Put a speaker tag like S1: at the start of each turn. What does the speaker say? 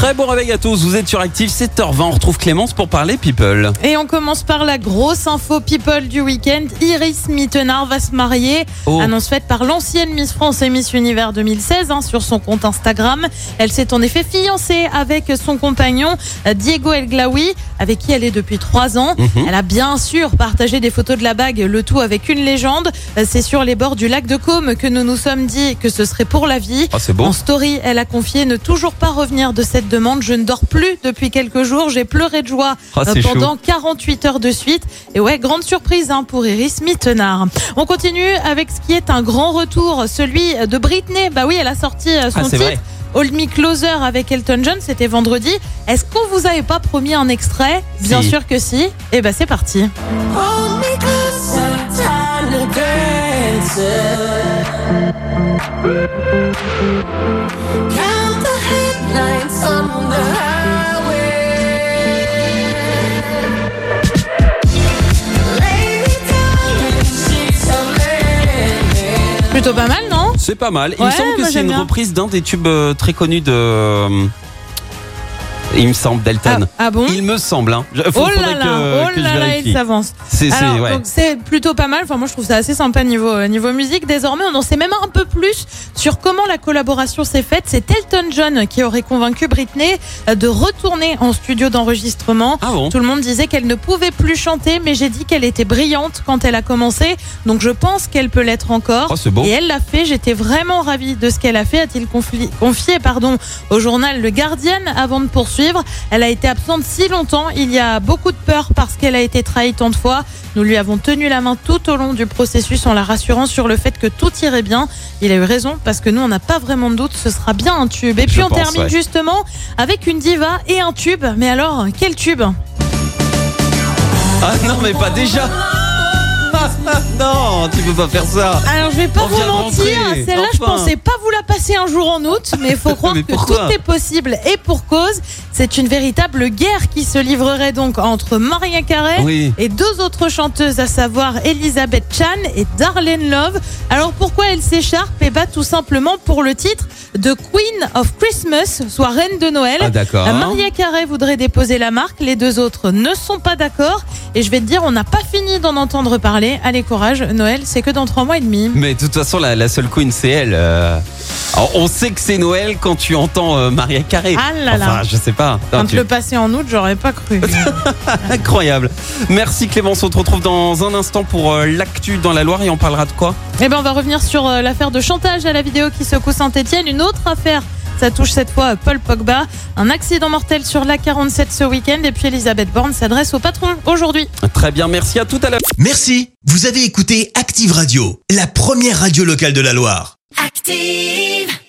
S1: Très bon réveil à tous, vous êtes sur Active 7h20, on retrouve Clémence pour parler People.
S2: Et on commence par la grosse info people du week-end. Iris Mittenard va se marier.
S1: Oh.
S2: Annonce faite par l'ancienne Miss France et Miss Univers 2016 hein, sur son compte Instagram. Elle s'est en effet fiancée avec son compagnon euh, Diego El Glaoui, avec qui elle est depuis trois ans.
S1: Mhm.
S2: Elle a bien sûr partagé des photos de la bague, le tout avec une légende. Euh, C'est sur les bords du lac de Caume que nous nous sommes dit que ce serait pour la vie.
S1: Ah, beau.
S2: En story, elle a confié ne toujours pas revenir de cette demande. Je ne dors plus depuis quelques jours. J'ai pleuré de joie
S1: Ah,
S2: euh, pendant 48 heures de suite. Et ouais, grande surprise hein, pour Iris Mittenard. On continue avec ce qui est un grand retour, celui de Britney. Bah oui, elle a sorti euh, son
S1: Ah,
S2: titre.
S1: vrai.
S2: Hold Me Closer avec Elton John, c'était vendredi. Est-ce qu'on vous avait pas promis un extrait? Bien
S1: Si.
S2: sûr que si. Et ben c'est parti.
S3: Hold me closer, time to
S2: Plutôt pas mal, non
S1: C'est pas mal. Il me semble que
S2: moi,
S1: c'est
S2: j'aime
S1: une
S2: bien.
S1: reprise d'un des tubes euh, très connus de. Il me semble, Delton.
S2: ah, ah bon
S1: Il me semble, hein. Je- faut-
S2: Oh là là,
S1: que,
S2: oh
S1: que
S2: là là, il s'avance.
S1: C'est, ouais.
S2: plutôt pas mal. Enfin, moi, je trouve ça assez sympa niveau euh, niveau musique. Désormais, on en sait même un peu plus sur comment la collaboration s'est faite. C'est Elton John qui aurait convaincu Britney euh, de retourner en studio d'enregistrement.
S1: Ah bon
S2: Tout le monde disait qu'elle ne pouvait plus chanter, mais j'ai dit qu'elle était brillante quand elle a commencé. Donc, je pense qu'elle peut l'être encore.
S1: Oh, beau.
S2: Et elle l'a fait. J'étais vraiment ravie de ce qu'elle a fait. A-t-il confli- confié, pardon, au journal Le Guardian avant de poursuivre. Elle a été absente si longtemps. Il y a beaucoup de peur parce qu'elle a été trahie tant de fois. Nous lui avons tenu la main tout au long du processus en la rassurant sur le fait que tout irait bien. Il a eu raison parce que nous, on n'a pas vraiment de doute. Ce sera bien un tube. Et puis,
S1: Je
S2: on
S1: pense,
S2: termine
S1: ouais.
S2: justement avec une diva et un tube. Mais alors, quel tube?
S1: Ah non, mais pas déjà Non, tu peux pas faire ça
S2: Alors je vais pas
S1: On
S2: vous mentir, celle-là je
S1: enfin.
S2: pensais pas vous la passer un jour en août, mais il faut croire
S1: Mais
S2: que tout est possible et pour cause. C'est une véritable guerre qui se livrerait donc entre Maria Carey
S1: Oui.
S2: et deux autres chanteuses, à savoir Elisabeth Chan et Darlene Love. Alors pourquoi elles s'écharpent Eh bah tout simplement pour le titre de Queen of Christmas, soit Reine de Noël.
S1: Ah d'accord.
S2: Euh, Maria Carey voudrait déposer la marque, les deux autres ne sont pas d'accord. Et je vais te dire, on n'a pas fini d'en entendre parler. Allez, courage, Noël, c'est que dans trois mois et demi.
S1: Mais de toute façon, la, la seule queen, c'est elle. euh. Alors, on sait que c'est Noël quand tu entends euh, Maria Carré.
S2: Ah là là.
S1: Enfin, je sais pas. Non,
S2: Quand
S1: tu-
S2: le passer en août, j'aurais pas cru.
S1: Incroyable. Merci Clémence. On te retrouve dans un instant pour euh, l'actu dans la Loire et on parlera de quoi?
S2: Eh ben, on va revenir sur euh, l'affaire de chantage à la vidéo qui secoue Saint-Etienne. Une autre affaire. Ça touche cette fois Paul Pogba. Un accident mortel sur la 47 ce week-end. Et puis Elisabeth Borne s'adresse au patron aujourd'hui.
S1: Très bien. Merci à tout à l'heure.
S4: Merci, vous avez écouté Active Radio, la première radio locale de la Loire.
S3: Active.